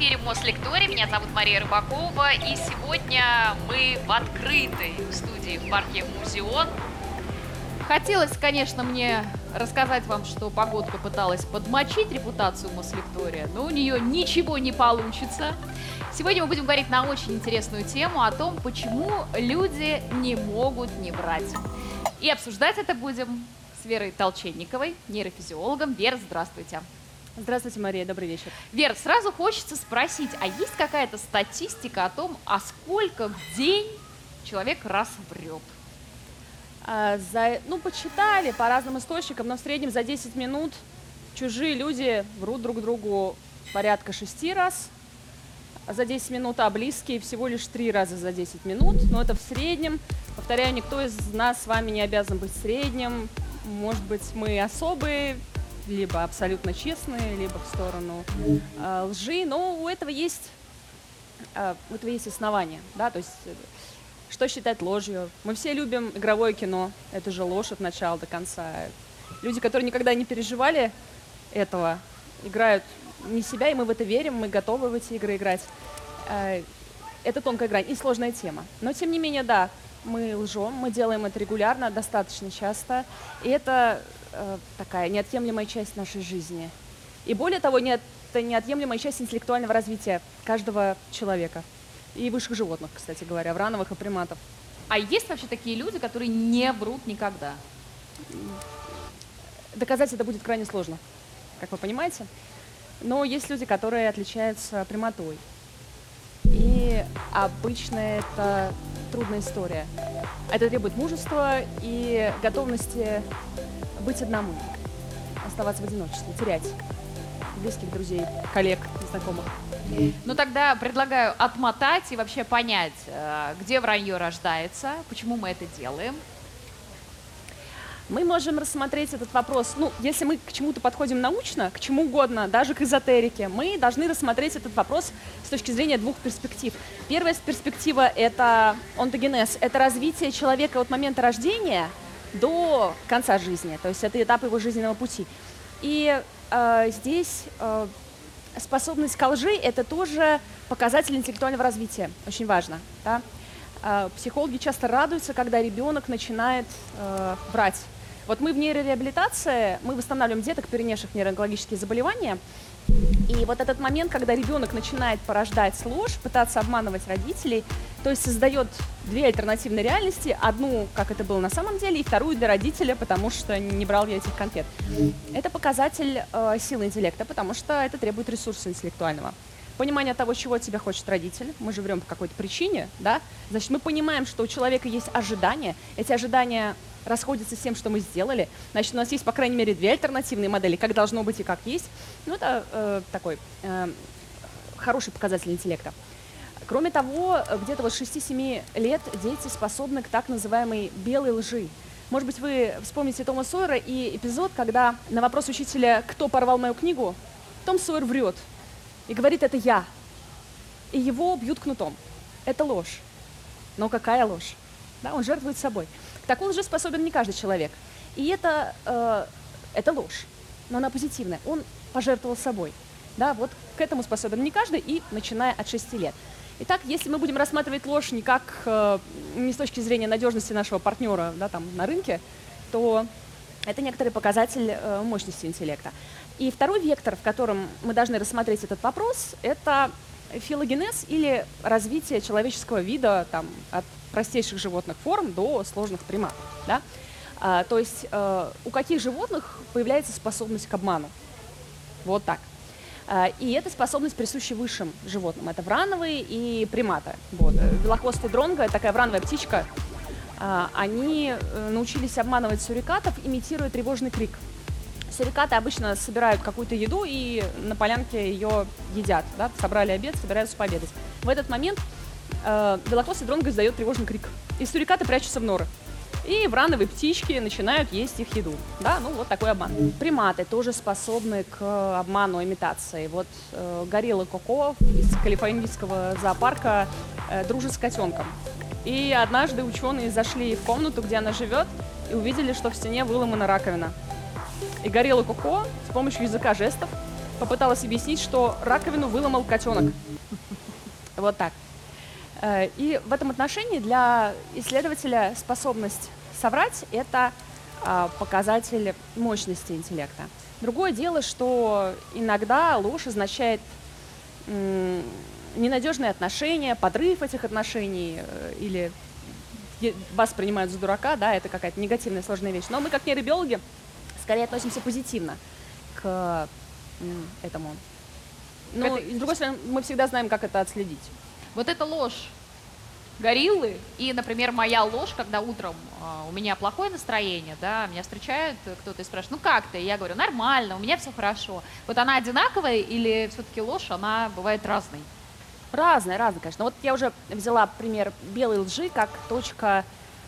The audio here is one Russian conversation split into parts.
эфире Мослекторий. Меня зовут Мария Рыбакова. И сегодня мы в открытой студии в парке Музеон. Хотелось, конечно, мне рассказать вам, что погодка пыталась подмочить репутацию Мослектория, но у нее ничего не получится. Сегодня мы будем говорить на очень интересную тему о том, почему люди не могут не врать. И обсуждать это будем с Верой Толченниковой, нейрофизиологом. Вера, здравствуйте. Здравствуйте, Мария, добрый вечер. Вер, сразу хочется спросить, а есть какая-то статистика о том, а сколько в день человек раз врет? А, за, ну, почитали по разным источникам, но в среднем за 10 минут чужие люди врут друг другу порядка 6 раз за 10 минут, а близкие всего лишь 3 раза за 10 минут. Но это в среднем. Повторяю, никто из нас с вами не обязан быть средним. Может быть, мы особые, либо абсолютно честные, либо в сторону э, лжи, но у этого есть э, у этого есть основания, да, то есть э, что считать ложью? Мы все любим игровое кино, это же ложь от начала до конца. Люди, которые никогда не переживали этого, играют не себя, и мы в это верим, мы готовы в эти игры играть. Э, это тонкая грань и сложная тема. Но тем не менее, да, мы лжем, мы делаем это регулярно, достаточно часто, и это э, такая неотъемлемая часть нашей жизни. И более того, не, это неотъемлемая часть интеллектуального развития каждого человека. И высших животных, кстати говоря, врановых и приматов. А есть вообще такие люди, которые не врут никогда? Доказать это будет крайне сложно, как вы понимаете. Но есть люди, которые отличаются прямотой. И обычно это трудная история. Это требует мужества и готовности быть одному, оставаться в одиночестве, терять близких друзей, коллег, знакомых. Ну тогда предлагаю отмотать и вообще понять, э, где вранье рождается, почему мы это делаем. Мы можем рассмотреть этот вопрос, ну, если мы к чему-то подходим научно, к чему угодно, даже к эзотерике, мы должны рассмотреть этот вопрос с точки зрения двух перспектив. Первая перспектива – это онтогенез, это развитие человека от момента рождения до конца жизни, то есть это этап его жизненного пути. И э, здесь э, способность к лжи – это тоже показатель интеллектуального развития, очень важно. Да? Э, психологи часто радуются, когда ребенок начинает э, врать вот мы в нейрореабилитации, мы восстанавливаем деток, перенесших нейроонкологические заболевания, и вот этот момент, когда ребенок начинает порождать ложь, пытаться обманывать родителей, то есть создает две альтернативные реальности, одну, как это было на самом деле, и вторую для родителя, потому что не брал я этих конфет. Это показатель э, силы интеллекта, потому что это требует ресурса интеллектуального. Понимание того, чего тебя хочет родитель, мы же врем по какой-то причине, да, значит, мы понимаем, что у человека есть ожидания, эти ожидания расходятся с тем, что мы сделали. Значит, у нас есть, по крайней мере, две альтернативные модели, как должно быть и как есть. Ну, это э, такой э, хороший показатель интеллекта. Кроме того, где-то вот 6-7 лет дети способны к так называемой белой лжи. Может быть, вы вспомните Тома Сойера и эпизод, когда на вопрос учителя «Кто порвал мою книгу?» Том Сойер врет и говорит «Это я». И его бьют кнутом. Это ложь. Но какая ложь? Да, он жертвует собой. К такой лжи способен не каждый человек. И это, э, это ложь, но она позитивная. Он пожертвовал собой. Да, вот к этому способен не каждый, и начиная от 6 лет. Итак, если мы будем рассматривать ложь не как э, не с точки зрения надежности нашего партнера да, там, на рынке, то это некоторый показатель э, мощности интеллекта. И второй вектор, в котором мы должны рассмотреть этот вопрос, это филогенез или развитие человеческого вида там, от простейших животных форм до сложных приматов. Да? А, то есть э, у каких животных появляется способность к обману? Вот так. А, и эта способность присуща высшим животным. Это врановые и приматы. Вот. Белохвостый дронго, такая врановая птичка, а, они э, научились обманывать сурикатов, имитируя тревожный крик. Сурикаты обычно собирают какую-то еду и на полянке ее едят. Да? Собрали обед, собираются пообедать. В этот момент э, белохвостый дронго издает тревожный крик. И сурикаты прячутся в норы. И врановые птички начинают есть их еду. Да, ну вот такой обман. Приматы тоже способны к обману, имитации. Вот э, горилла Коко из калифорнийского зоопарка э, дружит с котенком. И однажды ученые зашли в комнату, где она живет, и увидели, что в стене выломана раковина. И горилла Коко с помощью языка жестов попыталась объяснить, что раковину выломал котенок. Вот так. Э, И в этом отношении для исследователя способность соврать – это а, показатель мощности интеллекта. Другое дело, что иногда ложь означает ненадежные отношения, подрыв этих отношений э, или вас принимают за дурака, да, это какая-то негативная сложная вещь. Но мы, как нейробиологи, скорее относимся позитивно к этому. Но, Это- с другой стороны, мы всегда знаем, как это отследить. Вот эта ложь гориллы и, например, моя ложь, когда утром а, у меня плохое настроение, да, меня встречают кто-то и спрашивает, ну как ты? Я говорю, нормально, у меня все хорошо. Вот она одинаковая или все-таки ложь, она бывает разной? Разное, разное, конечно. Вот я уже взяла пример белой лжи как точка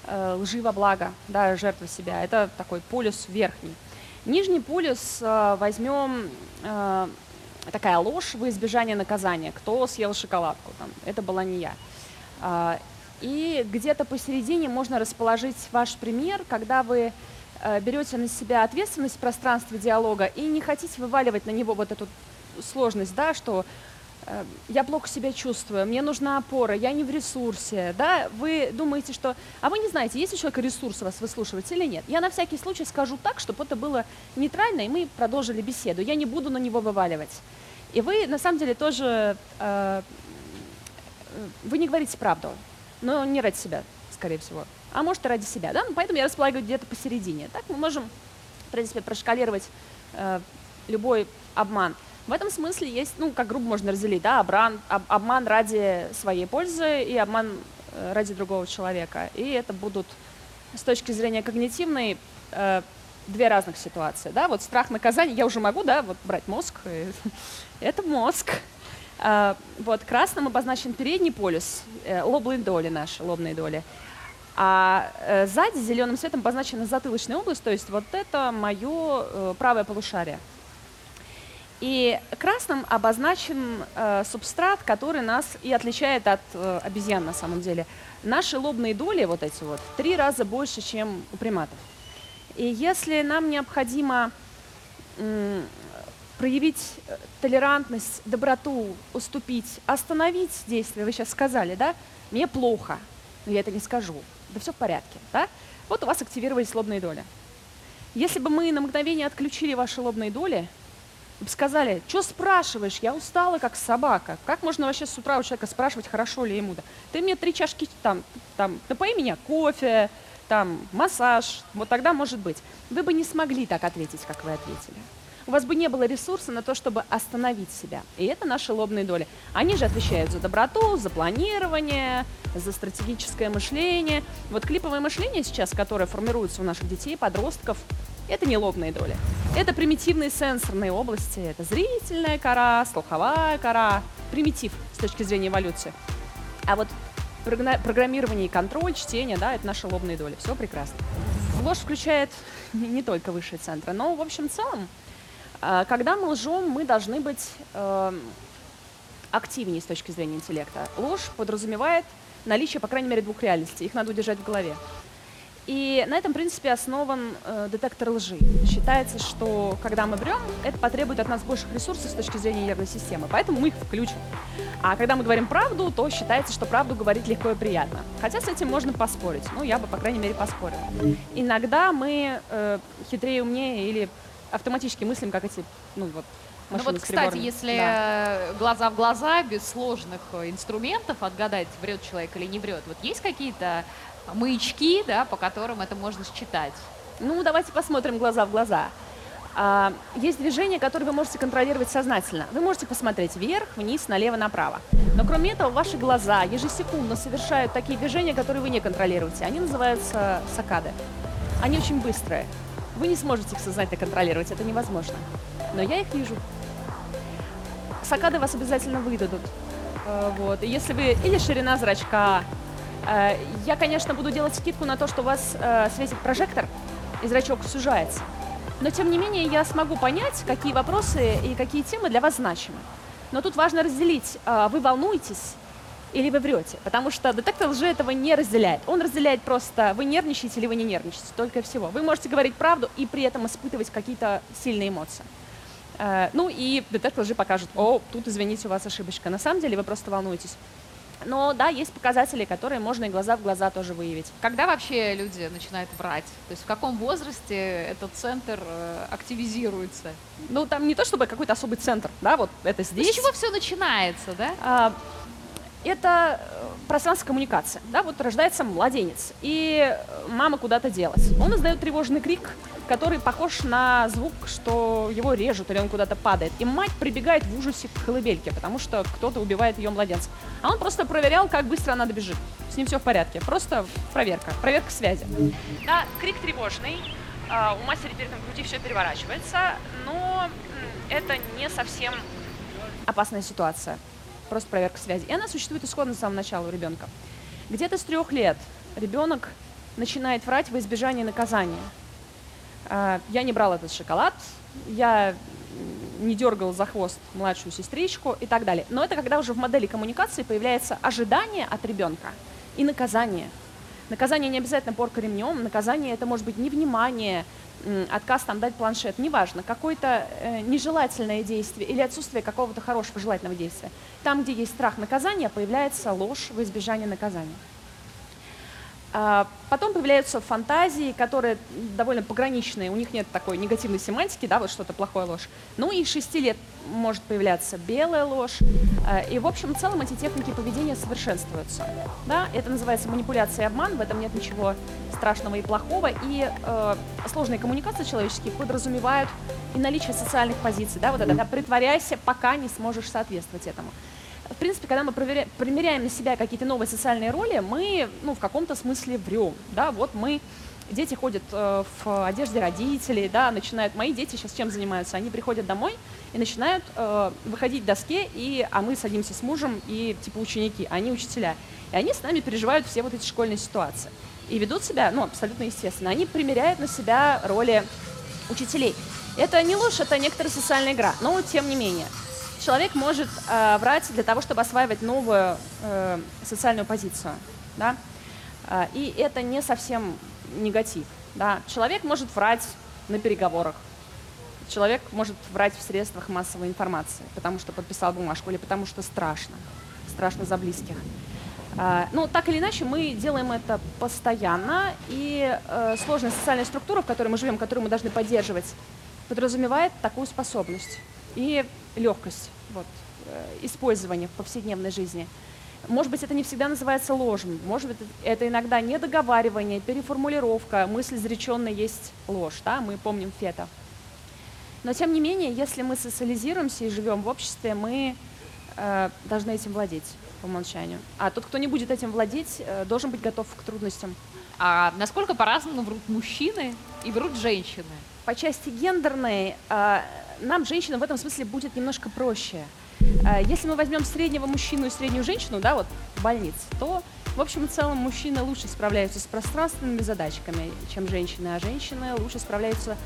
э, лжи во благо, да, жертвы себя. Это такой полюс верхний. Нижний полюс э, возьмем э, такая ложь во избежание наказания. Кто съел шоколадку? Там, это была не я. А, и где-то посередине можно расположить ваш пример, когда вы э, берете на себя ответственность в пространстве диалога и не хотите вываливать на него вот эту сложность, да, что я плохо себя чувствую, мне нужна опора, я не в ресурсе, да, вы думаете, что... А вы не знаете, есть у человека ресурс вас выслушивать или нет. Я на всякий случай скажу так, чтобы это было нейтрально, и мы продолжили беседу. Я не буду на него вываливать. И вы, на самом деле, тоже... э, э, вы не говорите правду, но не ради себя, скорее всего. А может, и ради себя, да? Ну, поэтому я располагаю где-то посередине. Так мы можем, в принципе, прошкалировать э, любой обман. В этом смысле есть, ну, как грубо можно разделить, да, обран, об- обман ради своей пользы и обман э, ради другого человека. И это будут с точки зрения когнитивной э, две разных ситуации, да, вот страх наказания, я уже могу, да, вот брать мозг, э, это мозг. А, вот красным обозначен передний полюс, э, лобные доли наши, лобные доли. А э, сзади зеленым цветом обозначена затылочная область, то есть вот это мое э, правое полушарие. И красным обозначен э, субстрат, который нас и отличает от э, обезьян на самом деле. Наши лобные доли, вот эти вот, в три раза больше, чем у приматов. И если нам необходимо м, проявить э, толерантность, доброту, уступить, остановить действие, вы сейчас сказали, да, мне плохо, но я это не скажу, да все в порядке, да, вот у вас активировались лобные доли. Если бы мы на мгновение отключили ваши лобные доли, сказали, что спрашиваешь, я устала, как собака. Как можно вообще с утра у человека спрашивать, хорошо ли ему? Да? Ты мне три чашки, там, там, напои меня кофе, там, массаж, вот тогда может быть. Вы бы не смогли так ответить, как вы ответили. У вас бы не было ресурса на то, чтобы остановить себя. И это наши лобные доли. Они же отвечают за доброту, за планирование, за стратегическое мышление. Вот клиповое мышление сейчас, которое формируется у наших детей, подростков, это не лобные доли. Это примитивные сенсорные области. Это зрительная кора, слуховая кора. Примитив с точки зрения эволюции. А вот программирование и контроль, чтение, да, это наши лобные доли. Все прекрасно. Ложь включает не, только высшие центры, но в общем целом, а, когда мы лжем, мы должны быть эм, активнее с точки зрения интеллекта. Ложь подразумевает наличие, по крайней мере, двух реальностей. Их надо удержать в голове. И на этом принципе основан э, детектор лжи. Считается, что когда мы врем, это потребует от нас больших ресурсов с точки зрения нервной системы, поэтому мы их включим. А когда мы говорим правду, то считается, что правду говорить легко и приятно. Хотя с этим можно поспорить. Ну, я бы, по крайней мере, поспорила. Иногда мы э, хитрее, умнее или автоматически мыслим, как эти, ну вот, Ну вот, кстати, если Да. э, глаза в глаза, без сложных э, инструментов отгадать, врет человек или не врет, вот есть какие-то маячки, да, по которым это можно считать? Ну, давайте посмотрим глаза в глаза. А, есть движения, которые вы можете контролировать сознательно. Вы можете посмотреть вверх, вниз, налево, направо. Но кроме этого, ваши глаза ежесекундно совершают такие движения, которые вы не контролируете. Они называются сакады. Они очень быстрые. Вы не сможете их сознательно контролировать, это невозможно. Но я их вижу. Сакады вас обязательно выдадут. Э, Вот. И если вы... Или ширина зрачка. Э, Я, конечно, буду делать скидку на то, что у вас э, светит прожектор, и зрачок сужается. Но, тем не менее, я смогу понять, какие вопросы и какие темы для вас значимы. Но тут важно разделить, э, вы волнуетесь или вы врете, потому что детектор лжи этого не разделяет. Он разделяет просто, вы нервничаете или вы не нервничаете, только всего. Вы можете говорить правду и при этом испытывать какие-то сильные эмоции. Ну и детектор лжи покажет, о, тут, извините, у вас ошибочка. На самом деле вы просто волнуетесь. Но да, есть показатели, которые можно и глаза в глаза тоже выявить. Когда вообще люди начинают врать? То есть в каком возрасте этот центр э, активизируется? Ну, там не то чтобы какой-то особый центр, да, вот это Ну, здесь. С чего все начинается, да? А, это э, пространство коммуникации. Да, вот рождается младенец, и э, мама куда-то делась. Он издает тревожный крик, который похож на звук, что его режут или он куда-то падает. И мать прибегает в ужасе к колыбельке, потому что кто-то убивает ее младенца. А он просто проверял, как быстро она добежит. С ним все в порядке. Просто проверка, проверка связи. Да, крик тревожный. а, У матери перед груди все переворачивается, но это не совсем опасная ситуация. Просто проверка связи. И она существует исходно с самого начала у ребенка. Где-то с трех лет ребенок начинает врать во избежание наказания. А, Я не брал этот шоколад, я не дергал за хвост младшую сестричку и так далее. Но это когда уже в модели коммуникации появляется ожидание от ребенка и наказание. Наказание не обязательно порка ремнем, наказание это может быть невнимание, отказ там дать планшет, неважно, какое-то э, нежелательное действие или отсутствие какого-то хорошего желательного действия. Там, где есть страх наказания, появляется ложь во избежание наказания. А, Потом появляются фантазии, которые довольно пограничные, у них нет такой негативной семантики, да, вот что-то плохое ложь. Ну и с 6 лет может появляться белая ложь. А, И в общем и целом эти техники поведения совершенствуются. Да? Это называется манипуляция и обман, в этом нет ничего страшного и плохого. И э, сложные коммуникации человеческие подразумевают и наличие социальных позиций. Да? Вот это да, «притворяйся, пока не сможешь соответствовать этому». В принципе, когда мы проверя- примеряем на себя какие-то новые социальные роли, мы, ну, в каком-то смысле врем, да, вот мы, дети ходят э, в одежде родителей, да, начинают, мои дети сейчас чем занимаются, они приходят домой и начинают э, выходить к доске, и, а мы садимся с мужем и, типа, ученики, а они учителя, и они с нами переживают все вот эти школьные ситуации и ведут себя, ну, абсолютно естественно, они примеряют на себя роли учителей. Это не ложь, это некоторая социальная игра, но тем не менее человек может э, врать для того, чтобы осваивать новую э, социальную позицию, да, А, и это не совсем негатив, да. Человек может врать на переговорах, человек может врать в средствах массовой информации, потому что подписал бумажку или потому что страшно, страшно за близких. А, Ну, так или иначе, мы делаем это постоянно, и э, сложная социальная структура, в которой мы живем, которую мы должны поддерживать, подразумевает такую способность и легкость вот, э, использования в повседневной жизни. Может быть, это не всегда называется ложью, может быть, это иногда недоговаривание, переформулировка, мысль изреченная есть ложь, да, мы помним фета. Но тем не менее, если мы социализируемся и живем в обществе, мы э, должны этим владеть по умолчанию. А тот, кто не будет этим владеть, э, должен быть готов к трудностям. А насколько по-разному врут мужчины и врут женщины? По части гендерной, э, нам, женщинам, в этом смысле будет немножко проще. Э, Если мы возьмем среднего мужчину и среднюю женщину, да, вот в больнице, то, в общем и целом, мужчины лучше справляются с пространственными задачками, чем женщины, а женщины лучше справляются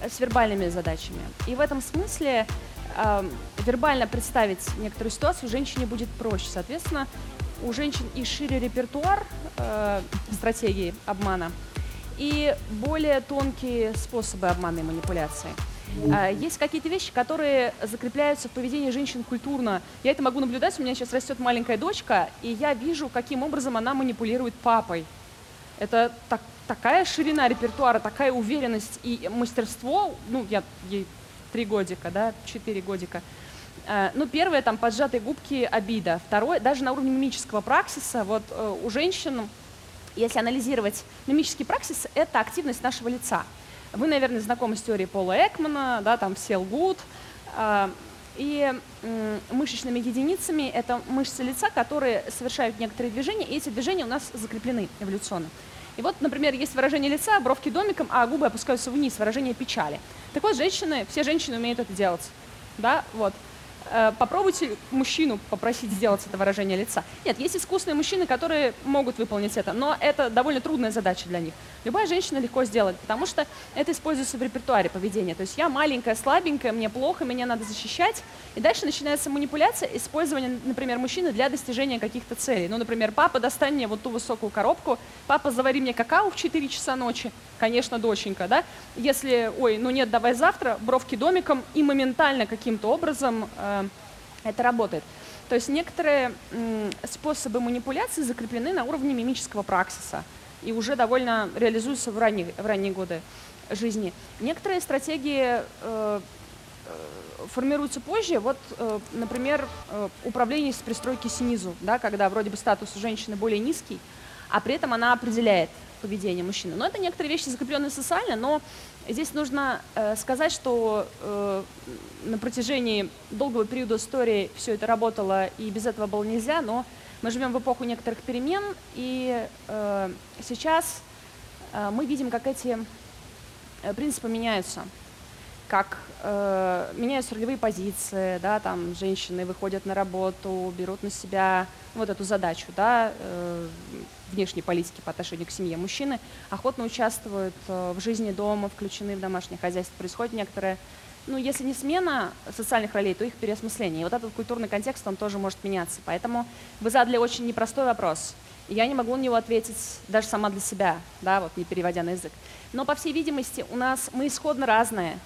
э, с вербальными задачами. И в этом смысле э, вербально представить некоторую ситуацию женщине будет проще. Соответственно, у женщин и шире репертуар э, стратегии обмана, и более тонкие способы обмана и манипуляции. А, Есть какие-то вещи, которые закрепляются в поведении женщин культурно. Я это могу наблюдать, у меня сейчас растет маленькая дочка, и я вижу, каким образом она манипулирует папой. Это так- такая ширина репертуара, такая уверенность и мастерство. Ну, я ей три годика, да, четыре годика. А, Ну, первое, там, поджатые губки, обида. Второе, даже на уровне мимического праксиса, вот э, у женщин, если анализировать мимический праксис, это активность нашего лица. Вы, наверное, знакомы с теорией Пола Экмана, да, там все лгут. А, И мышечными единицами это мышцы лица, которые совершают некоторые движения, и эти движения у нас закреплены эволюционно. И вот, например, есть выражение лица, бровки домиком, а губы опускаются вниз, выражение печали. Так вот, женщины, все женщины умеют это делать. Да, вот. Э, попробуйте мужчину попросить сделать это выражение лица. Нет, есть искусные мужчины, которые могут выполнить это, но это довольно трудная задача для них. Любая женщина легко сделает, потому что это используется в репертуаре поведения. То есть я маленькая, слабенькая, мне плохо, меня надо защищать. И дальше начинается манипуляция, использование, например, мужчины для достижения каких-то целей. Ну, например, папа, достань мне вот ту высокую коробку, папа, завари мне какао в 4 часа ночи, конечно, доченька, да. Если, ой, ну нет, давай завтра, бровки домиком, и моментально каким-то образом э, это работает. То есть некоторые способы манипуляции закреплены на уровне мимического праксиса и уже довольно реализуются в ранние, в ранние годы жизни. Некоторые стратегии э, э, формируются позже. Вот, э, например, э, управление с пристройки снизу, да, когда вроде бы статус у женщины более низкий, а при этом она определяет поведение мужчины. Но это некоторые вещи закрепленные социально, но здесь нужно э, сказать, что э, на протяжении долгого периода истории все это работало, и без этого было нельзя, но мы живем в эпоху некоторых перемен, и э, сейчас мы видим, как эти принципы меняются. Как э, меняются ролевые позиции, да, там женщины выходят на работу, берут на себя вот эту задачу, да, э, внешней политики по отношению к семье. Мужчины охотно участвуют э, в жизни дома, включены в домашнее хозяйство. Происходит некоторая, ну, если не смена социальных ролей, то их переосмысление. И вот этот культурный контекст, он тоже может меняться. Поэтому вы задали очень непростой вопрос. Я не могу на него ответить даже сама для себя, да, вот не переводя на язык. Но, по всей видимости, у нас мы исходно разные.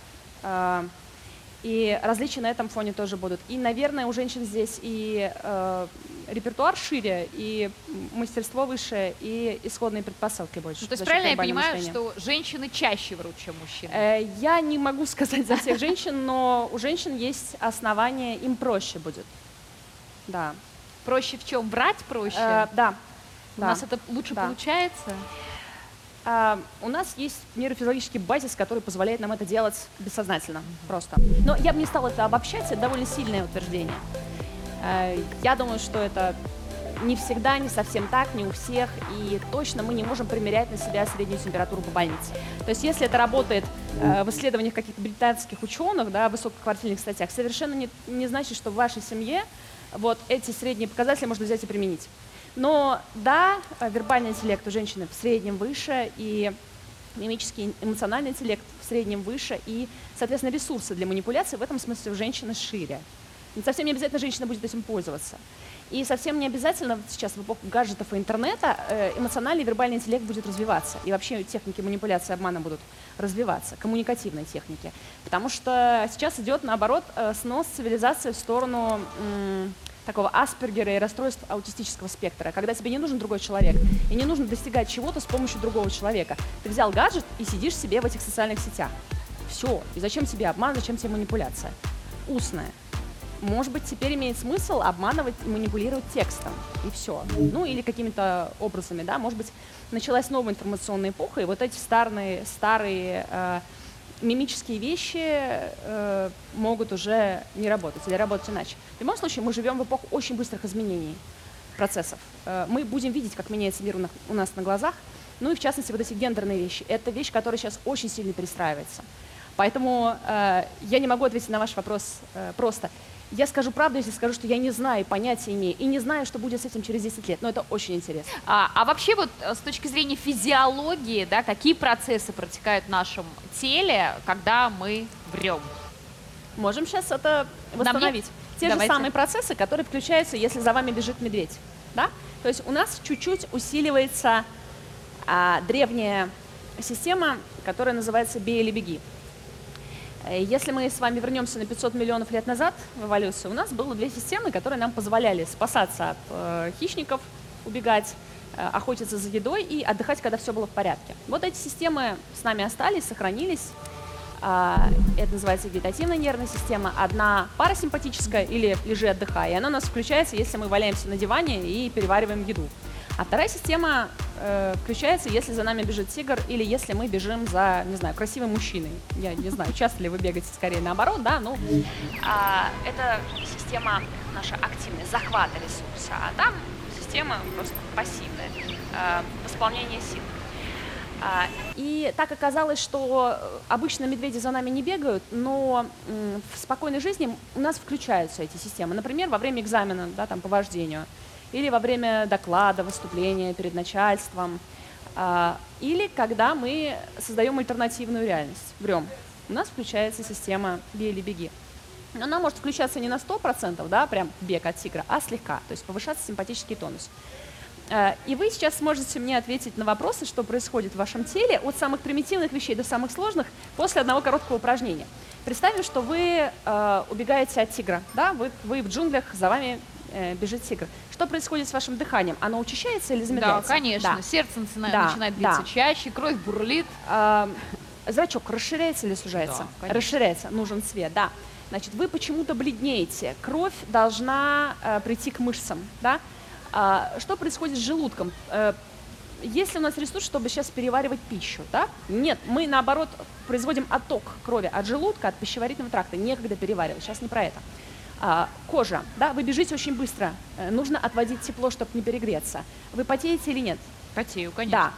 И различия на этом фоне тоже будут. И, наверное, у женщин здесь и э, репертуар шире, и мастерство выше, и исходные предпосылки больше. Ну, то есть правильно я понимаю, мышления. что женщины чаще врут, чем мужчины? Э, Я не могу сказать за всех женщин, но у женщин есть основания, им проще будет. Да. Проще в чем? Врать проще? Э, да. У да. нас это лучше Да. получается? А, у нас есть нейрофизиологический базис, который позволяет нам это делать бессознательно просто. Но я бы не стала это обобщать, это довольно сильное утверждение. Э, Я думаю, что это не всегда, не совсем так, не у всех, и точно мы не можем примерять на себя среднюю температуру по больнице. То есть если это работает э, в исследованиях каких-то британских ученых, да, в высококвартирных статьях, совершенно не, не значит, что в вашей семье вот эти средние показатели можно взять и применить. Но да, вербальный интеллект у женщины в среднем выше, и мимический эмоциональный интеллект в среднем выше, и, соответственно, ресурсы для манипуляции в этом смысле у женщины шире. Не совсем не обязательно женщина будет этим пользоваться. И совсем не обязательно сейчас в эпоху гаджетов и интернета э, эмоциональный и вербальный интеллект будет развиваться. И вообще техники манипуляции и обмана будут развиваться, коммуникативные техники. Потому что сейчас идет, наоборот, э, снос цивилизации в сторону такого аспергера и расстройств аутистического спектра, когда тебе не нужен другой человек, и не нужно достигать чего-то с помощью другого человека. Ты взял гаджет и сидишь себе в этих социальных сетях. Все. И зачем тебе обман, зачем тебе манипуляция? Устная. Может быть, теперь имеет смысл обманывать и манипулировать текстом, и все. Ну, или какими-то образами, да. Может быть, началась новая информационная эпоха, и вот эти старые, старые э, мимические вещи э, могут уже не работать или работать иначе. В любом случае, мы живем в эпоху очень быстрых изменений процессов. Э, мы будем видеть, как меняется мир у на- у нас на глазах. Ну и в частности, вот эти гендерные вещи. Это вещь, которая сейчас очень сильно перестраивается. Поэтому э, я не могу ответить на ваш вопрос э, просто. Я скажу правду, если скажу, что я не знаю, понятия имею, и не знаю, что будет с этим через 10 лет. Но это очень интересно. А, а вообще вот э, с точки зрения физиологии, да, какие процессы протекают в нашем теле, когда мы врем? Можем сейчас это восстановить. Те Давайте. же самые процессы, которые включаются, если за вами бежит медведь. Да? То есть у нас чуть-чуть усиливается а, древняя система, которая называется «бей или беги». Э, Если мы с вами вернемся на 500 миллионов лет назад в эволюцию, у нас было две системы, которые нам позволяли спасаться от э, хищников, убегать, э, охотиться за едой и отдыхать, когда все было в порядке. Вот эти системы с нами остались, сохранились. А, Это называется вегетативная нервная система. Одна парасимпатическая или лежи отдыхай. И она у нас включается, если мы валяемся на диване и перевариваем еду. А вторая система э, включается, если за нами бежит тигр или если мы бежим за, не знаю, красивым мужчиной. Я не знаю, часто ли вы бегаете скорее наоборот, да, ну. А, это система наша активная, захвата ресурса, а там система просто пассивная, э, восполнение сил. А, И так оказалось, что э, обычно медведи за нами не бегают, но в спокойной жизни у нас включаются эти системы. Например, во время экзамена да, там, по вождению, или во время доклада, выступления перед начальством, а, или когда мы создаем альтернативную реальность, врем. У нас включается система «бей или беги». Но Она может включаться не на 100%, да, прям бег от тигра, а слегка, то есть повышаться симпатический тонус. Э, И вы сейчас сможете мне ответить на вопросы, что происходит в вашем теле, от самых примитивных вещей до самых сложных, после одного короткого упражнения. Представим, что вы э, убегаете от тигра, да, вы, вы в джунглях, за вами э, бежит тигр. Что происходит с вашим дыханием? Оно учащается или Да, замедляется? конечно. Да. Сердце начинает, Да, начинает да. биться чаще, кровь бурлит. А, зрачок расширяется или сужается? Да, конечно. расширяется, нужен свет, да. Значит, вы почему-то бледнеете. Кровь должна э, прийти к мышцам, да? А, что происходит с желудком? Э, есть ли у нас ресурс, чтобы сейчас переваривать пищу, да? Нет, мы наоборот производим отток крови от желудка, от пищеварительного тракта, некогда переваривать. Сейчас не про это. А, кожа, да, вы бежите очень быстро, э, нужно отводить тепло, чтобы не перегреться. Вы потеете или нет? Потею, конечно. Да.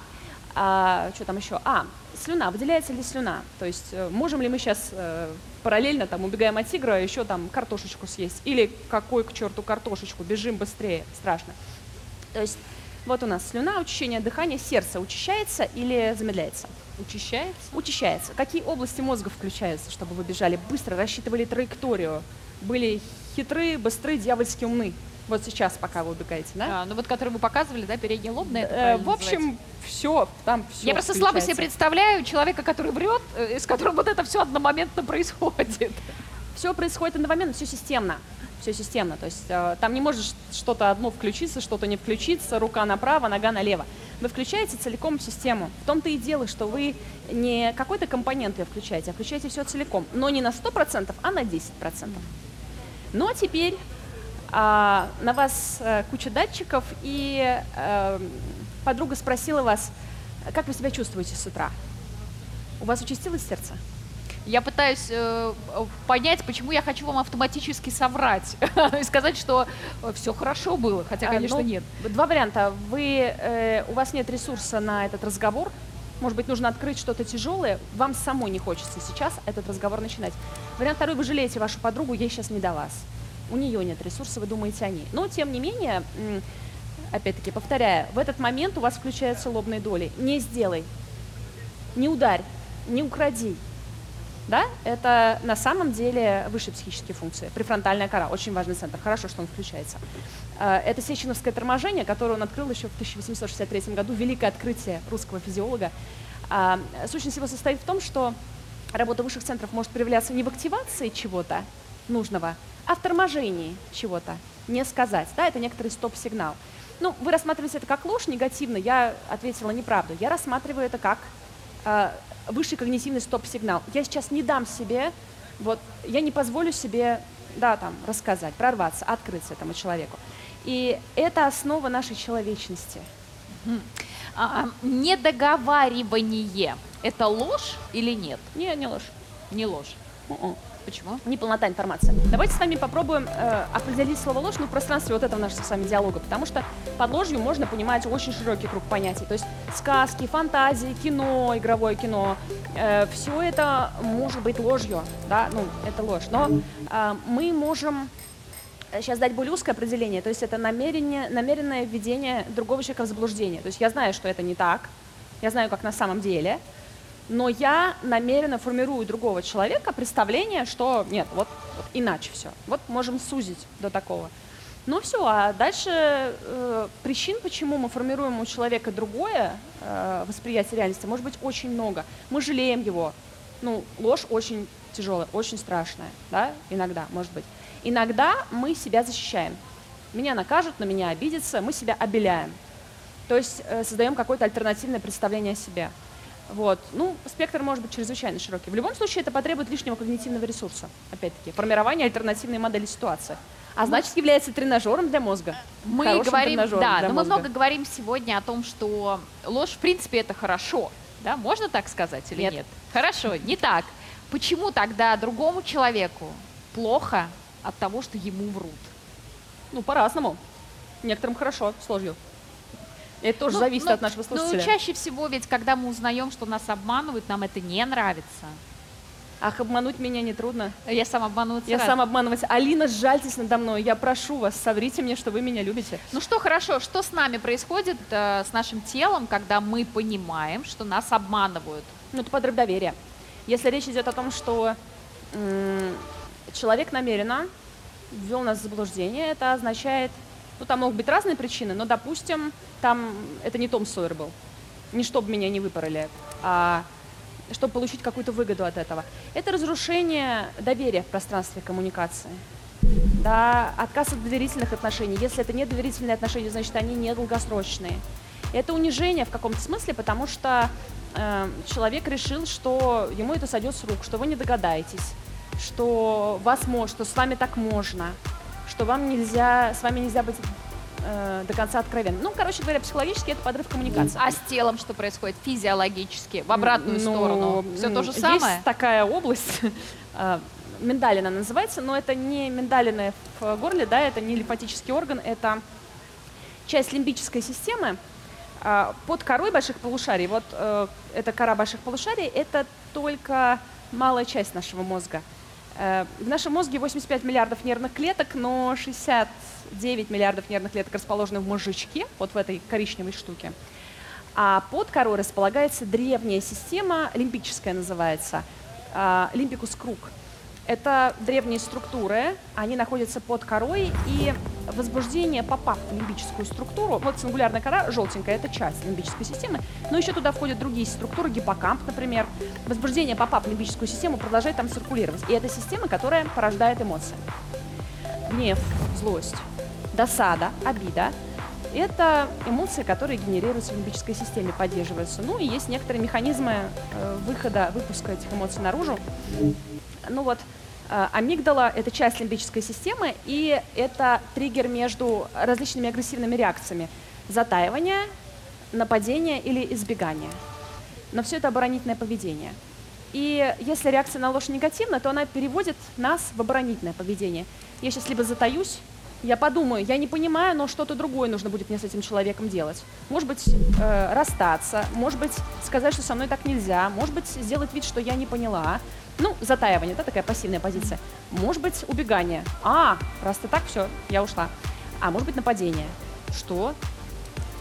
А, что там еще? А, слюна. Выделяется ли слюна? То есть э, можем ли мы сейчас параллельно там убегаем от тигра, еще там картошечку съесть? Или какой к черту картошечку? Бежим быстрее. Страшно. То есть вот у нас слюна, учащение дыхания, сердце учащается или замедляется? Учащается. Учащается. Какие области мозга включаются, чтобы вы бежали быстро, рассчитывали траекторию, были хитры, быстры, дьявольски умны? Вот сейчас, пока вы убегаете, да? А, ну вот, который вы показывали, да, передний лоб, на это Э, в общем, все, там все. Я просто слабо себе представляю человека, который врет, э, с которым вот это все одномоментно происходит. Все происходит одновременно, все системно. Все системно. То есть э, там не может что-то одно включиться, что-то не включиться, рука направо, нога налево. Вы включаете целиком систему. В том-то и дело, что вы не какой-то компонент ее включаете, а включаете все целиком. Но не на 100%, а на 10%. Но теперь а, на вас э, куча датчиков, и э, подруга спросила вас, как вы себя чувствуете с утра? У вас участилось сердце? Я пытаюсь э, э, понять, почему я хочу вам автоматически соврать и сказать, что все хорошо было, хотя, А, конечно, ну, нет. Два варианта. Вы, э, у вас нет ресурса на этот разговор. Может быть, нужно открыть что-то тяжелое. Вам самой не хочется сейчас этот разговор начинать. Вариант второй. Вы жалеете вашу подругу, ей сейчас не до вас. У нее нет ресурса, вы думаете о ней. Но, тем не менее, опять-таки, повторяю, в этот момент у вас включаются лобные доли. Не сделай, не ударь, не укради. Да, это на самом деле высшие психические функции. Префронтальная кора, очень важный центр. Хорошо, что он включается. Э, Это сеченовское торможение, которое он открыл еще в 1863 году, великое открытие русского физиолога. А, Сущность его состоит в том, что работа высших центров может проявляться не в активации чего-то нужного, а в торможении чего-то. Не сказать. Да, это некоторый стоп-сигнал. Ну, вы рассматриваете это как ложь негативно, я ответила неправду. Я рассматриваю это как э, высший когнитивный стоп-сигнал. Я сейчас не дам себе, вот, я не позволю себе, да, там, рассказать, прорваться, открыться этому человеку. И это основа нашей человечности. А, а, недоговаривание – это ложь или нет? Не, не ложь. Не ложь. М-м. Почему? Неполнота информации. Давайте с вами попробуем э, определить слово ложь ну, в пространстве вот этого нашего с вами диалога, потому что под ложью можно понимать очень широкий круг понятий. То есть сказки, фантазии, кино, игровое кино, все это может быть ложью, да, ну, это ложь. Но э, мы можем сейчас дать более узкое определение, то есть это намерение, намеренное введение другого человека в заблуждение. То есть я знаю, что это не так, я знаю, как на самом деле, но я намеренно формирую другого человека представление, что нет, вот, вот иначе все. Вот можем сузить до такого. Ну все, а дальше э, причин, почему мы формируем у человека другое э, восприятие реальности, может быть очень много. Мы жалеем его. Ну, ложь очень тяжелая, очень страшная, да, иногда, может быть. Иногда мы себя защищаем. Меня накажут, на меня обидятся, мы себя обеляем. То есть э, создаем какое-то альтернативное представление о себе. Вот. Ну, спектр может быть чрезвычайно широкий. В любом случае это потребует лишнего когнитивного ресурса. Опять-таки, формирование альтернативной модели ситуации. А значит, является тренажером для мозга. Мы Хорошим говорим, да, но мы мозга. много говорим сегодня о том, что ложь, в принципе, это хорошо. Да, можно так сказать или нет? Нет. Хорошо, не так. Почему тогда другому человеку плохо от того, что ему врут? Ну, по-разному. Некоторым хорошо, с ложью. Это тоже Ну, зависит ну, от нашего слушателя. Ну, чаще всего ведь, когда мы узнаем, что нас обманывают, нам это не нравится. Ах, обмануть меня нетрудно. Я сам обманываться Я рада. сам обманывать. Алина, сжальтесь надо мной. Я прошу вас, соврите мне, что вы меня любите. Ну что хорошо, что с нами происходит, э, с нашим телом, когда мы понимаем, что нас обманывают? Ну, это подрыв доверия. Если речь идет о том, что человек намеренно ввел нас в заблуждение, это означает, ну, там могут быть разные причины, но, допустим, там это не Том Сойер был. Не чтобы меня не выпороли, а чтобы получить какую-то выгоду от этого. Это разрушение доверия в пространстве коммуникации. Да, отказ от доверительных отношений. Если это не доверительные отношения, значит, они не долгосрочные. Это унижение в каком-то смысле, потому что э, человек решил, что ему это сойдет с рук, что вы не догадаетесь, что вас может, что с вами так можно, что вам нельзя, с вами нельзя быть э, до конца откровенным. Ну, короче говоря, психологически это подрыв коммуникации. А с телом что происходит физиологически, в обратную Ну, сторону? Все то же самое? Есть такая область, э, миндалина называется, но это не миндалины в горле, да, это не лимфатический орган, это часть лимбической системы а, под корой больших полушарий. Вот э, эта кора больших полушарий – это только малая часть нашего мозга. Э, В нашем мозге 85 миллиардов нервных клеток, но 69 миллиардов нервных клеток расположены в мозжечке, вот в этой коричневой штуке. А под корой располагается древняя система, лимбическая называется, а, лимбикус круг. Это древние структуры, они находятся под корой, и возбуждение, попав в лимбическую структуру, вот цингулярная кора желтенькая, это часть лимбической системы, но еще туда входят другие структуры, гиппокамп, например. Возбуждение, попав в лимбическую систему, продолжает там циркулировать. И это система, которая порождает эмоции. Гнев, злость, досада, обида – это эмоции, которые генерируются в лимбической системе, поддерживаются. Ну и есть некоторые механизмы э, выхода, выпуска этих эмоций наружу. Ну вот, амигдала – это часть лимбической системы, и это триггер между различными агрессивными реакциями. Затаивание, нападение или избегание. Но все это оборонительное поведение. И если реакция на ложь негативна, то она переводит нас в оборонительное поведение. Я сейчас либо затаюсь, я подумаю, я не понимаю, но что-то другое нужно будет мне с этим человеком делать. Может быть, э, расстаться, может быть, сказать, что со мной так нельзя, может быть, сделать вид, что я не поняла. Ну, затаивание, да, такая пассивная позиция. Может быть, убегание. А, раз ты так, все, я ушла. А может быть, нападение. Что?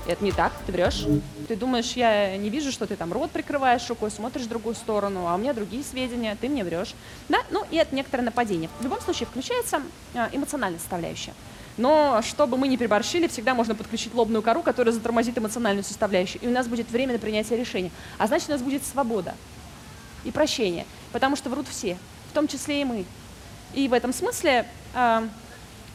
Это не так, ты врешь. Ты думаешь, я не вижу, что ты там рот прикрываешь рукой, смотришь в другую сторону, а у меня другие сведения, ты мне врешь. Да, ну и это некоторое нападение. В любом случае включается э, эмоциональная составляющая. Но чтобы мы не переборщили, всегда можно подключить лобную кору, которая затормозит эмоциональную составляющую, и у нас будет время на принятие решения. А значит, у нас будет свобода и прощение, потому что врут все, в том числе и мы. И в этом смысле э,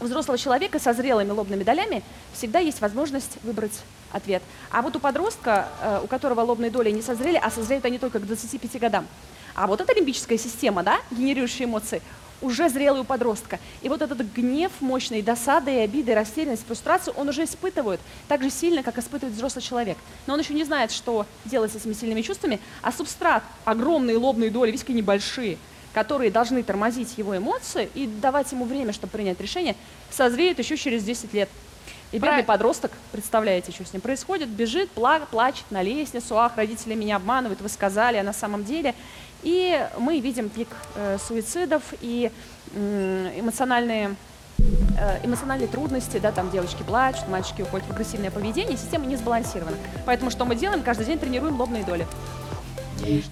у взрослого человека со зрелыми лобными долями всегда есть возможность выбрать ответ. А вот у подростка, э, у которого лобные доли не созрели, а созреют они только к 25 годам. А вот эта лимбическая система, да, генерирующая эмоции, уже зрелый у подростка. И вот этот гнев мощный, досада и обиды, растерянность, фрустрацию он уже испытывает так же сильно, как испытывает взрослый человек. Но он еще не знает, что делать с этими сильными чувствами, а субстрат, огромные лобные доли, видите, какие небольшие, которые должны тормозить его эмоции и давать ему время, чтобы принять решение, созреют еще через 10 лет. И бедный Правильно. подросток, представляете, что с ним происходит, бежит, пла- плачет на лестницу, ах, родители меня обманывают, вы сказали, а на самом деле. И мы видим пик э, суицидов и эмоциональные э, эмоциональные трудности, да, там девочки плачут, мальчики уходят в агрессивное поведение, система не сбалансирована. Поэтому что мы делаем? Каждый день тренируем лобные доли.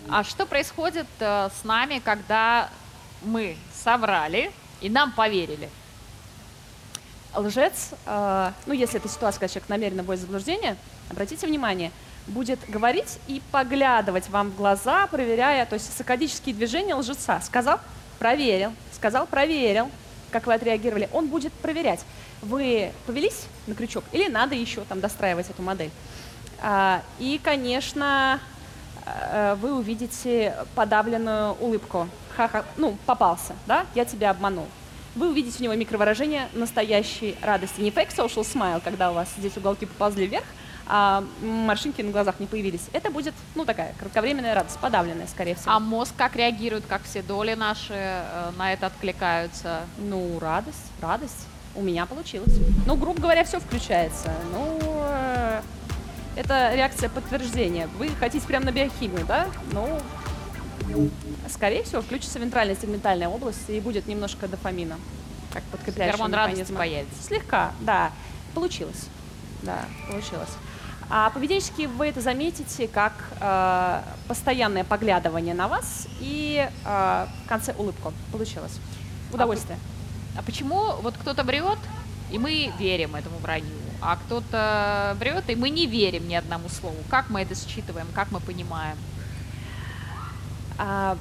А что происходит э, с нами, когда мы соврали и нам поверили? лжец, ну, если это ситуация, когда человек намеренно вводит заблуждение, обратите внимание, будет говорить и поглядывать вам в глаза, проверяя, то есть сакадические движения лжеца. Сказал, проверил, сказал, проверил, как вы отреагировали. Он будет проверять, вы повелись на крючок или надо еще там достраивать эту модель. А, И, конечно, э, вы увидите подавленную улыбку. Ха-ха, ну, попался, да, я тебя обманул. Вы увидите у него микровыражение настоящей радости. Не fake social smile, когда у вас здесь уголки поползли вверх, а морщинки на глазах не появились. Это будет, ну, такая кратковременная радость, подавленная, скорее всего. А мозг как реагирует, как все доли наши э, на это откликаются? Ну, радость, радость. У меня получилось. Ну, грубо говоря, все включается. Ну, э, Это реакция подтверждения. Вы хотите прямо на биохимию, да? Ну, скорее всего, включится вентральная сегментальная область и будет немножко дофамина. Как подкрепляющего Гормон радости появится. Слегка, да. Получилось. Да, получилось. А поведенчески вы это заметите как э, постоянное поглядывание на вас и э, в конце улыбку. Получилось. Удовольствие. А почему вот кто-то врет, и мы верим этому вранью, а кто-то врет, и мы не верим ни одному слову? Как мы это считываем, как мы понимаем? А,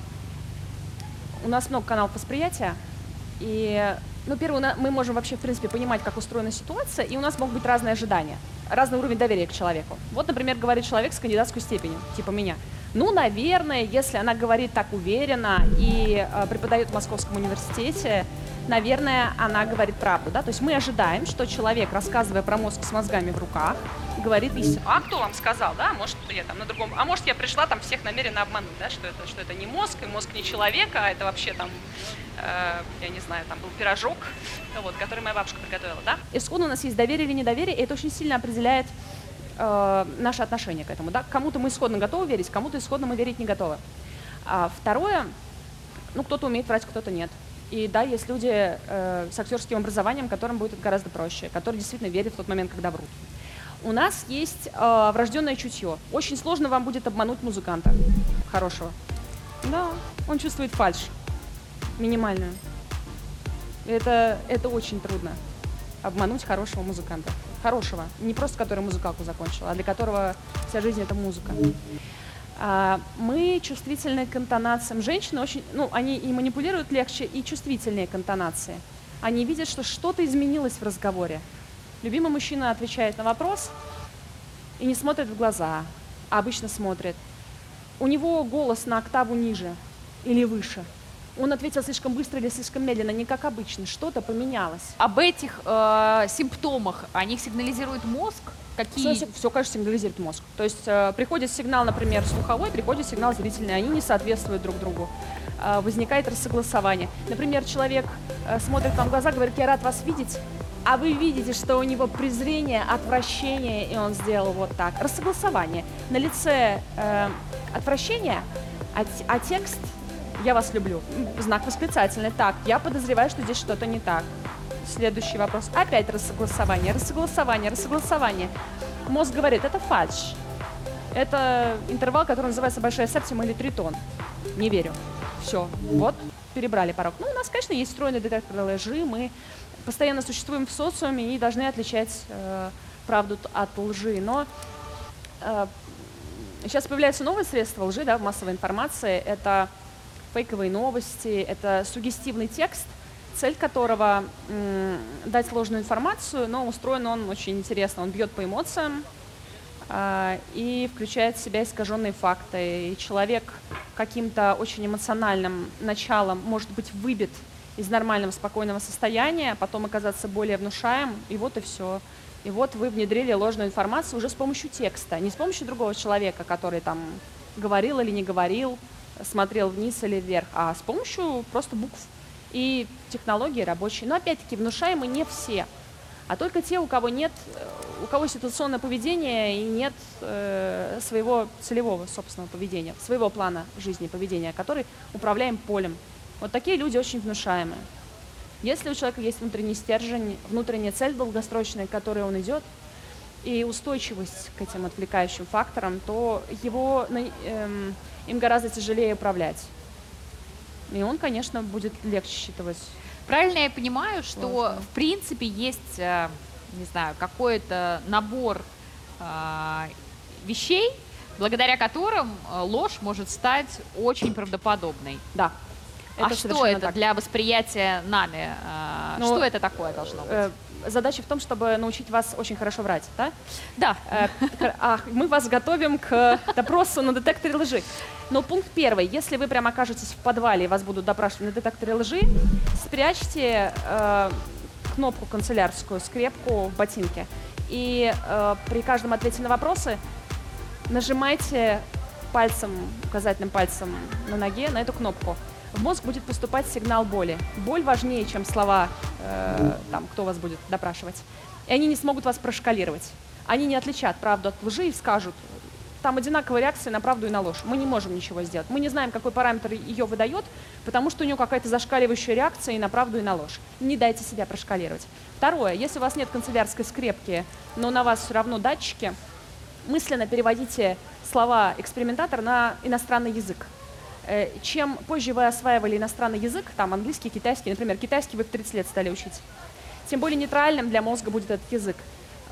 у нас много каналов восприятия, и, ну, первое, мы можем вообще, в принципе, понимать, как устроена ситуация, и у нас могут быть разные ожидания, разный уровень доверия к человеку. Вот, например, говорит человек с кандидатской степенью, типа меня. Ну, наверное, если она говорит так уверенно и э, преподает в Московском университете, наверное, она говорит правду, да? То есть мы ожидаем, что человек, рассказывая про мозг с мозгами в руках, говорит истину. А кто вам сказал, да? Может, я там на другом... А может, я пришла там всех намеренно обмануть, да? Что это, что это не мозг, и мозг не человека, а это вообще там, э, я не знаю, там был пирожок, вот, который моя бабушка приготовила, да? Исходно у нас есть доверие или недоверие, и это очень сильно определяет э, наше отношение к этому, да? Кому-то мы исходно готовы верить, кому-то исходно мы верить не готовы. А второе, ну, кто-то умеет врать, кто-то нет. И да, есть люди э, с актерским образованием, которым будет это гораздо проще, которые действительно верят в тот момент, когда врут. У нас есть э, врожденное чутье. Очень сложно вам будет обмануть музыканта хорошего. Да, он чувствует фальшь минимальную. Это, это очень трудно. Обмануть хорошего музыканта. Хорошего. Не просто который музыкалку закончил, а для которого вся жизнь это музыка. А, мы чувствительны к интонациям. Женщины очень, ну, они и манипулируют легче, и чувствительнее к интонации. Они видят, что что-то изменилось в разговоре. Любимый мужчина отвечает на вопрос и не смотрит в глаза, а обычно смотрит. У него голос на октаву ниже или выше. Он ответил слишком быстро или слишком медленно, не как обычно. Что-то поменялось. Об этих э, симптомах о них сигнализирует мозг? Какие? Все, конечно, сигнализирует мозг. То есть э, приходит сигнал, например, слуховой, приходит сигнал зрительный, они не соответствуют друг другу. Э, возникает рассогласование. Например, человек э, смотрит вам в глаза, говорит, я рад вас видеть, а вы видите, что у него презрение, отвращение, и он сделал вот так. Рассогласование. На лице э, отвращение, а, а текст «я вас люблю», знак восклицательный. Так, я подозреваю, что здесь что-то не так. Следующий вопрос. Опять рассогласование, рассогласование, рассогласование. Мозг говорит, это фальш. Это интервал, который называется большая септима или тритон. Не верю. Все. Вот, перебрали порог. Ну, у нас, конечно, есть встроенный детектор лжи. Мы постоянно существуем в социуме и должны отличать э, правду от лжи. Но э, сейчас появляются новые средства лжи, да, массовой информации. Это фейковые новости, это сугестивный текст, цель которого дать ложную информацию, но устроен он очень интересно. Он бьет по эмоциям а, и включает в себя искаженные факты. И человек каким-то очень эмоциональным началом может быть выбит из нормального спокойного состояния, потом оказаться более внушаем, и вот и все. И вот вы внедрили ложную информацию уже с помощью текста, не с помощью другого человека, который там говорил или не говорил, смотрел вниз или вверх, а с помощью просто букв и технологии рабочие. Но опять-таки внушаемы не все, а только те, у кого нет, э, у кого ситуационное поведение и нет э, своего целевого собственного поведения, своего плана жизни поведения, который управляем полем. Вот такие люди очень внушаемые. Если у человека есть внутренний стержень, внутренняя цель долгосрочная, к которой он идет, и устойчивость к этим отвлекающим факторам, то его, эм, им гораздо тяжелее управлять. И он, конечно, будет легче считывать. Правильно я понимаю, что в принципе есть, э, не знаю, какой-то набор э, вещей, благодаря которым э, ложь может стать очень правдоподобной. Да. А что совершенно это так. для восприятия нами? э, Ну, что это такое должно быть? Э, Задача в том, чтобы научить вас очень хорошо врать, да? да. Э, а, мы вас готовим к допросу на детекторе лжи. Но пункт первый. Если вы прям окажетесь в подвале и вас будут допрашивать на детекторе лжи, спрячьте э, кнопку канцелярскую, скрепку в ботинке. И э, при каждом ответе на вопросы нажимайте пальцем, указательным пальцем на ноге на эту кнопку. В мозг будет поступать сигнал боли. Боль важнее, чем слова, э, там, кто вас будет допрашивать. И они не смогут вас прошкалировать. они не отличат правду от лжи и скажут, там одинаковые реакции на правду и на ложь. Мы не можем ничего сделать. Мы не знаем, какой параметр ее выдает, потому что у нее какая-то зашкаливающая реакция и на правду, и на ложь. Не дайте себя прошкалировать. Второе, если у вас нет канцелярской скрепки, но на вас все равно датчики, мысленно переводите слова экспериментатор на иностранный язык. Э, Чем позже вы осваивали иностранный язык, там английский, китайский, например, китайский вы в 30 лет стали учить, тем более нейтральным для мозга будет этот язык.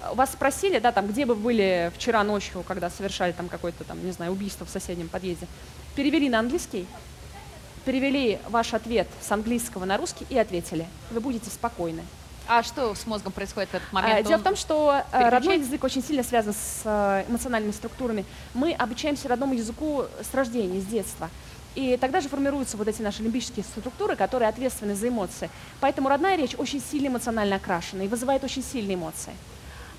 Э, Вас спросили, да, там, где вы были вчера ночью, когда совершали там какое-то там, не знаю, убийство в соседнем подъезде. Перевели на английский, перевели ваш ответ с английского на русский и ответили. Вы будете спокойны. А что с мозгом происходит в этот А, момент? Дело в том, что э, переключает? родной язык очень сильно связан с э, эмоциональными структурами. Мы обучаемся родному языку с рождения, с детства. И тогда же формируются вот эти наши лимбические структуры, которые ответственны за эмоции. Поэтому родная речь очень сильно эмоционально окрашена и вызывает очень сильные эмоции.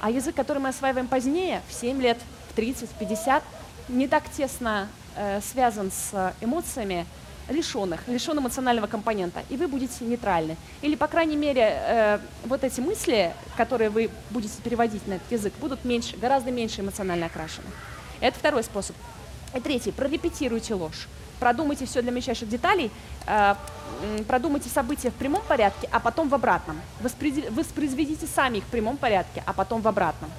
А язык, который мы осваиваем позднее, в 7 лет, в 30, в 50, не так тесно э, связан с эмоциями, лишенных, лишен эмоционального компонента, и вы будете нейтральны. Или, по крайней мере, э, вот эти мысли, которые вы будете переводить на этот язык, будут меньше, гораздо меньше эмоционально окрашены. Это второй способ. И третий, прорепетируйте ложь. Продумайте все для мельчайших деталей, э, продумайте события в прямом порядке, а потом в обратном. Воспроизведите сами их в прямом порядке, а потом в обратном.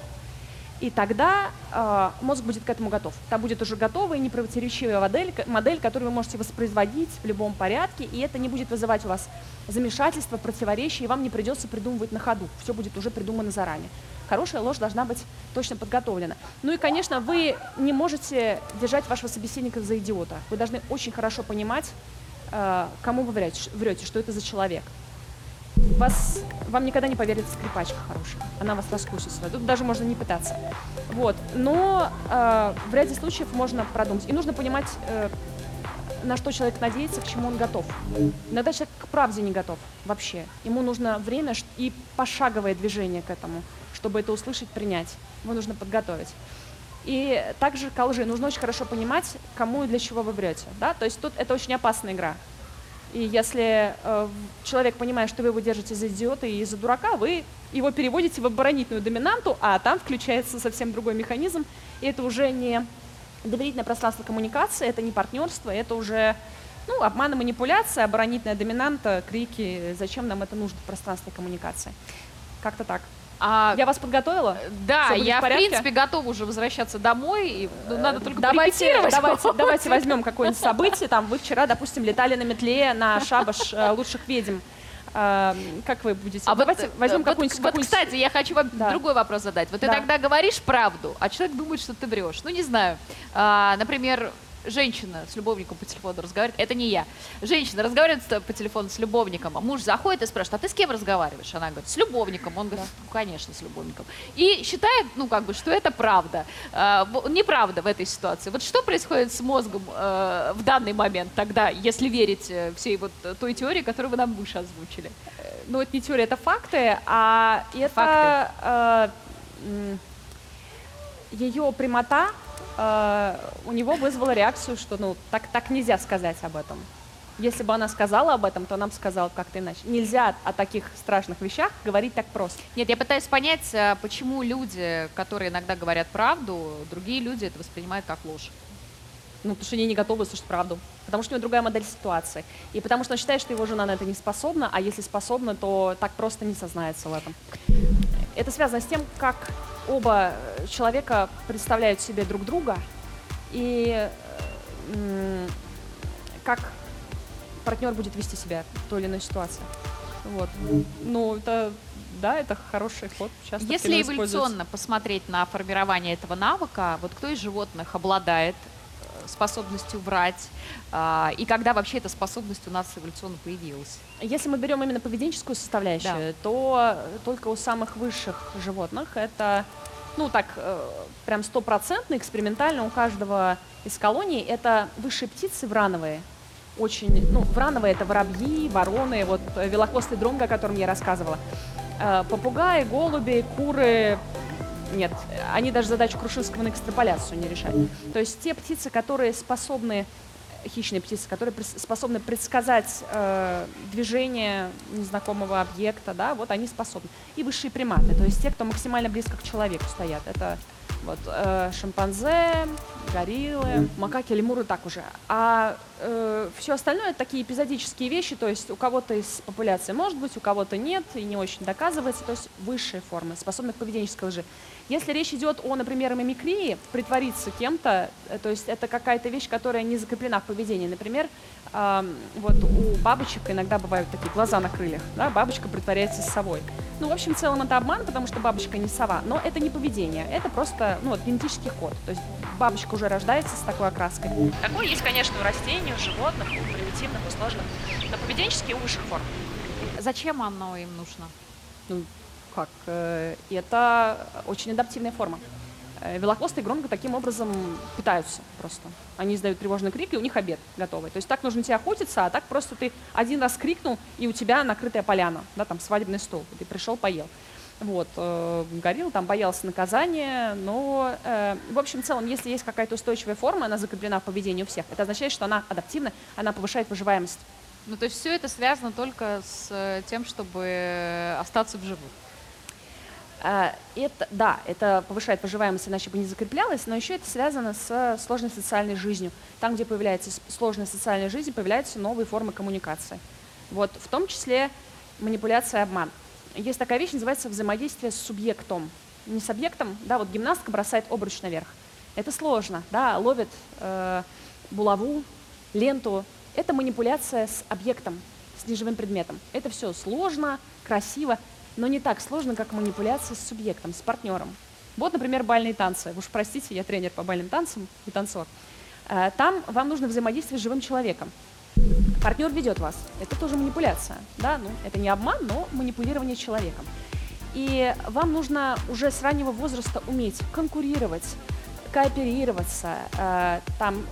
И тогда э, мозг будет к этому готов. Там будет уже готовая, непротиворечивая модель, модель, которую вы можете воспроизводить в любом порядке, и это не будет вызывать у вас замешательство, противоречия, и вам не придется придумывать на ходу. Все будет уже придумано заранее. Хорошая ложь должна быть точно подготовлена. Ну и, конечно, вы не можете держать вашего собеседника за идиота. Вы должны очень хорошо понимать, э, кому вы врете, что это за человек. Вас, вам никогда не поверит скрипачка хорошая. Она вас раскусит. Тут даже можно не пытаться. Вот. Но э, в ряде случаев можно продумать. И нужно понимать, э, на что человек надеется, к чему он готов. Иногда человек к правде не готов вообще. Ему нужно время и пошаговое движение к этому, чтобы это услышать, принять. Его нужно подготовить. И также ко лжи нужно очень хорошо понимать, кому и для чего вы врете. Да? То есть тут это очень опасная игра. И если э, человек понимает, что вы его держите за идиота и за дурака, вы его переводите в оборонительную доминанту, а там включается совсем другой механизм. И это уже не доверительное пространство коммуникации, это не партнерство, это уже ну, обман и манипуляция, оборонительная доминанта, крики, зачем нам это нужно в пространстве коммуникации. Как-то так. А, Я вас подготовила? да, всё будет я в в принципе готова уже возвращаться домой. И, ну, надо только давайте, давайте, давайте возьмем какое-нибудь событие. Там вы вчера, допустим, летали на метле на шабаш э, лучших ведьм. Э, как вы будете? А вот, давайте э, возьмем вот, какую-нибудь, вот, кстати, я хочу вам Да. другой вопрос задать. Вот ты Да. тогда говоришь правду, а человек думает, что ты врешь. Ну, не знаю. А, например, женщина с любовником по телефону разговаривает. Это не я. Женщина разговаривает по телефону с любовником, а муж заходит и спрашивает, а ты с кем разговариваешь? Она говорит, с любовником. Он говорит, ну, конечно, с любовником. И считает, ну, как бы, что это правда. А, неправда в этой ситуации. Вот что происходит с мозгом э, в данный момент тогда, если верить э, всей вот э, той теории, которую вы нам выше озвучили? Ну, это не теория, это факты, а это э, м, ее прямота э, у него вызвала реакцию, что ну так, так нельзя сказать об этом. Если бы она сказала об этом, то бы сказала как-то иначе. Нельзя о таких страшных вещах говорить так просто. Нет, я пытаюсь понять, а, почему люди, которые иногда говорят правду, другие люди это воспринимают как ложь. Ну, потому что они не готовы слушать правду. Потому что у него другая модель ситуации. И потому что он считает, что его жена на это не способна, а если способна, то так просто не сознается в этом. Это связано с тем, как оба э, человека представляют себе друг друга и э, как партнер будет вести себя в той или иной ситуации. Вот. Ну, это, да, это хороший ход. Часто Если эволюционно посмотреть на формирование этого навыка, вот кто из животных обладает способностью врать, а, и когда вообще эта способность у нас эволюционно появилась? Если мы берем именно поведенческую составляющую, то только у самых высших животных это, ну так, э, прям стопроцентно экспериментально у каждого из колоний это высшие птицы врановые. Очень, ну, врановые это воробьи, вороны, вот э, велохвостый дронго, о котором я рассказывала. Э, Попугаи, голуби, куры, нет, они даже задачу Крушинского на экстраполяцию не решают. То есть те птицы, которые способны хищные птицы, которые способны предсказать э, движение незнакомого объекта, да, вот они способны. И высшие приматы, то есть те, кто максимально близко к человеку стоят. Это вот э, шимпанзе, гориллы, макаки, лемуры так уже. А все остальное это такие эпизодические вещи, то есть у кого-то из популяции может быть, у кого-то нет, и не очень доказывается, то есть высшие формы, способны к поведенческой лжи. Если речь идет о, например, мимикрии, притвориться кем-то, э, то есть это какая-то вещь, которая не закреплена в поведении. Например, эм, вот у бабочек иногда бывают такие глаза на крыльях, да, бабочка притворяется совой. Ну, в общем, в целом это обман, потому что бабочка не сова, но это не поведение, это просто, ну, вот, генетический код. То есть бабочка уже рождается с такой окраской. Такое есть, конечно, у растений, у животных, у примитивных, у сложных, но поведенческие у высших форм. Зачем оно им нужно? Ну, как? э, Это очень адаптивная форма. Э, Велохвостые громко таким образом питаются просто. Они издают тревожный крик, и у них обед готовый. То есть так нужно тебе охотиться, а так просто ты один раз крикнул, и у тебя накрытая поляна, да, там свадебный стол, ты пришел, поел. Вот, э, горилла там боялся наказания, но, э, в общем, в целом, если есть какая-то устойчивая форма, она закреплена в поведении у всех, это означает, что она адаптивна, она повышает выживаемость. Ну, то есть все это связано только с э, тем, чтобы остаться в живых. А, Это, да, это повышает выживаемость, иначе бы не закреплялось, но еще это связано с сложной социальной жизнью. Там, где появляется сложная социальная жизнь, появляются новые формы коммуникации. Вот, в том числе манипуляция и обман. Есть такая вещь, называется взаимодействие с субъектом. Не с объектом, да, вот гимнастка бросает обруч наверх. Это сложно, да, ловит э, булаву, ленту. Это манипуляция с объектом, с неживым предметом. Это все сложно, красиво, но не так сложно, как манипуляция с субъектом, с партнером. Вот, например, бальные танцы. Уж простите, я тренер по бальным танцам и танцор. Э, Там вам нужно взаимодействие с живым человеком. Партнер ведет вас. Это тоже манипуляция. Да? Ну, это не обман, но манипулирование человеком. И вам нужно уже с раннего возраста уметь конкурировать, кооперироваться, э, там,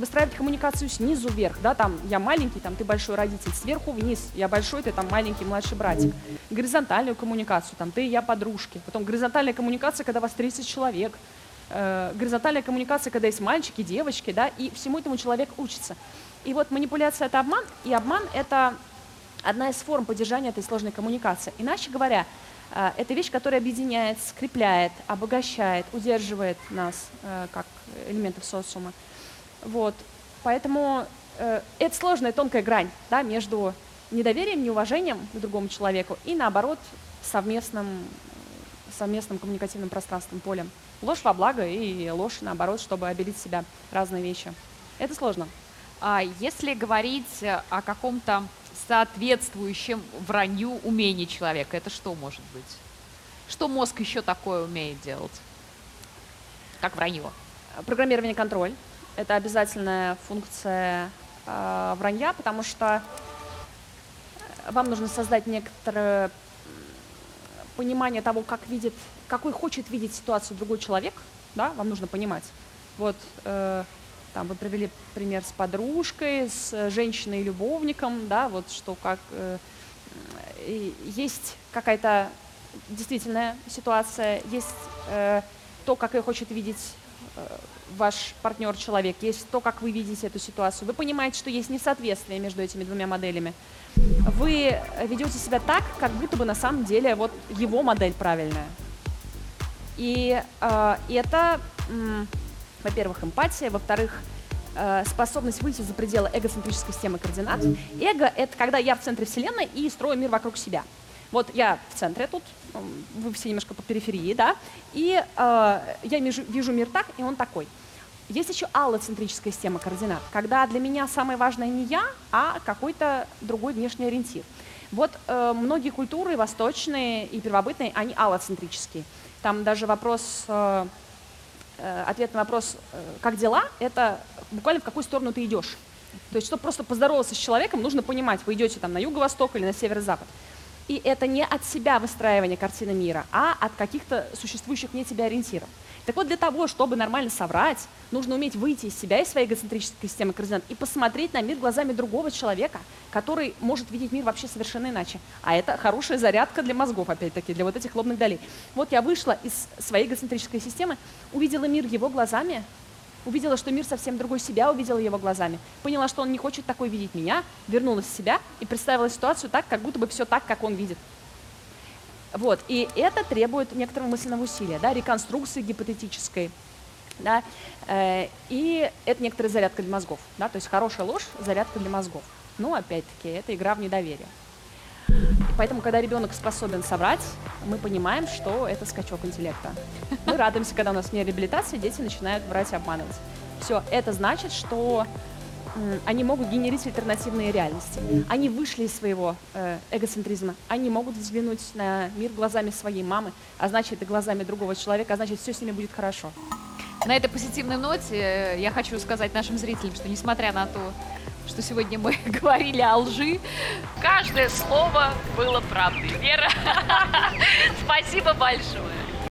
выстраивать коммуникацию снизу вверх, да, там я маленький, там ты большой родитель, сверху вниз, я большой, ты там маленький младший братик. Горизонтальную коммуникацию, там ты и я подружки. Потом горизонтальная коммуникация, когда вас 30 человек. Э, горизонтальная коммуникация, когда есть мальчики, девочки, да, и всему этому человек учится. И вот манипуляция это обман, и обман это одна из форм поддержания этой сложной коммуникации. Иначе говоря, э, это вещь, которая объединяет, скрепляет, обогащает, удерживает нас э, как элементов социума. Вот. Поэтому э, это сложная тонкая грань да, между недоверием, неуважением к другому человеку и, наоборот, совместным, совместным коммуникативным пространством, полем. Ложь во благо и ложь, наоборот, чтобы обелить себя. Разные вещи. Это сложно. А если говорить о каком-то соответствующем вранью умении человека, это что может быть? Что мозг еще такое умеет делать? Как вранье. Программирование контроль – это обязательная функция э, вранья, потому что вам нужно создать некоторое понимание того, как видит, какой хочет видеть ситуацию другой человек, да, вам нужно понимать. Вот э, там вы привели пример с подружкой, с женщиной-любовником, да, вот что как э, есть какая-то действительная ситуация, есть э, то, как ее хочет видеть ваш партнер-человек, есть то, как вы видите эту ситуацию. Вы понимаете, что есть несоответствие между этими двумя моделями. Вы э, ведете себя так, как будто бы на самом деле вот его модель правильная. И э, это, м, во-первых, эмпатия, во-вторых, э, способность выйти за пределы эгоцентрической системы координат. Эго — это когда я в центре Вселенной и строю мир вокруг себя. Вот я в центре тут, вы все немножко по периферии, да, и э, я вижу, вижу мир так, и он такой. Есть еще аллоцентрическая система координат, когда для меня самое важное не я, а какой-то другой внешний ориентир. Вот э, многие культуры, восточные и первобытные, они аллоцентрические. Там даже вопрос, э, э, ответ на вопрос э, «как дела?» — это буквально в какую сторону ты идешь. То есть, чтобы просто поздороваться с человеком, нужно понимать, вы идете там на юго-восток или на северо-запад. И это не от себя выстраивание картины мира, а от каких-то существующих вне тебя ориентиров. Так вот, для того, чтобы нормально соврать, нужно уметь выйти из себя, из своей эгоцентрической системы координат и посмотреть на мир глазами другого человека, который может видеть мир вообще совершенно иначе. А это хорошая зарядка для мозгов, опять-таки, для вот этих лобных долей. Вот я вышла из своей эгоцентрической системы, увидела мир его глазами, увидела, что мир совсем другой себя, увидела его глазами, поняла, что он не хочет такой видеть меня, вернулась в себя и представила ситуацию так, как будто бы все так, как он видит. Вот, и это требует некоторого мысленного усилия, да, реконструкции гипотетической, да, э, и это некоторая зарядка для мозгов, да, то есть хорошая ложь – зарядка для мозгов. Ну, опять-таки, это игра в недоверие. Поэтому, когда ребенок способен соврать, мы понимаем, что это скачок интеллекта. Мы радуемся, когда у нас не реабилитация, дети начинают врать и обманывать. Все, это значит, что они могут генерить альтернативные реальности. Они вышли из своего э, эгоцентризма. Они могут взглянуть на мир глазами своей мамы, а значит и глазами другого человека, а значит все с ними будет хорошо. На этой позитивной ноте э, я хочу сказать нашим зрителям, что несмотря на то, что сегодня мы говорили о лжи, Каждое слово было правдой. Вера, спасибо большое.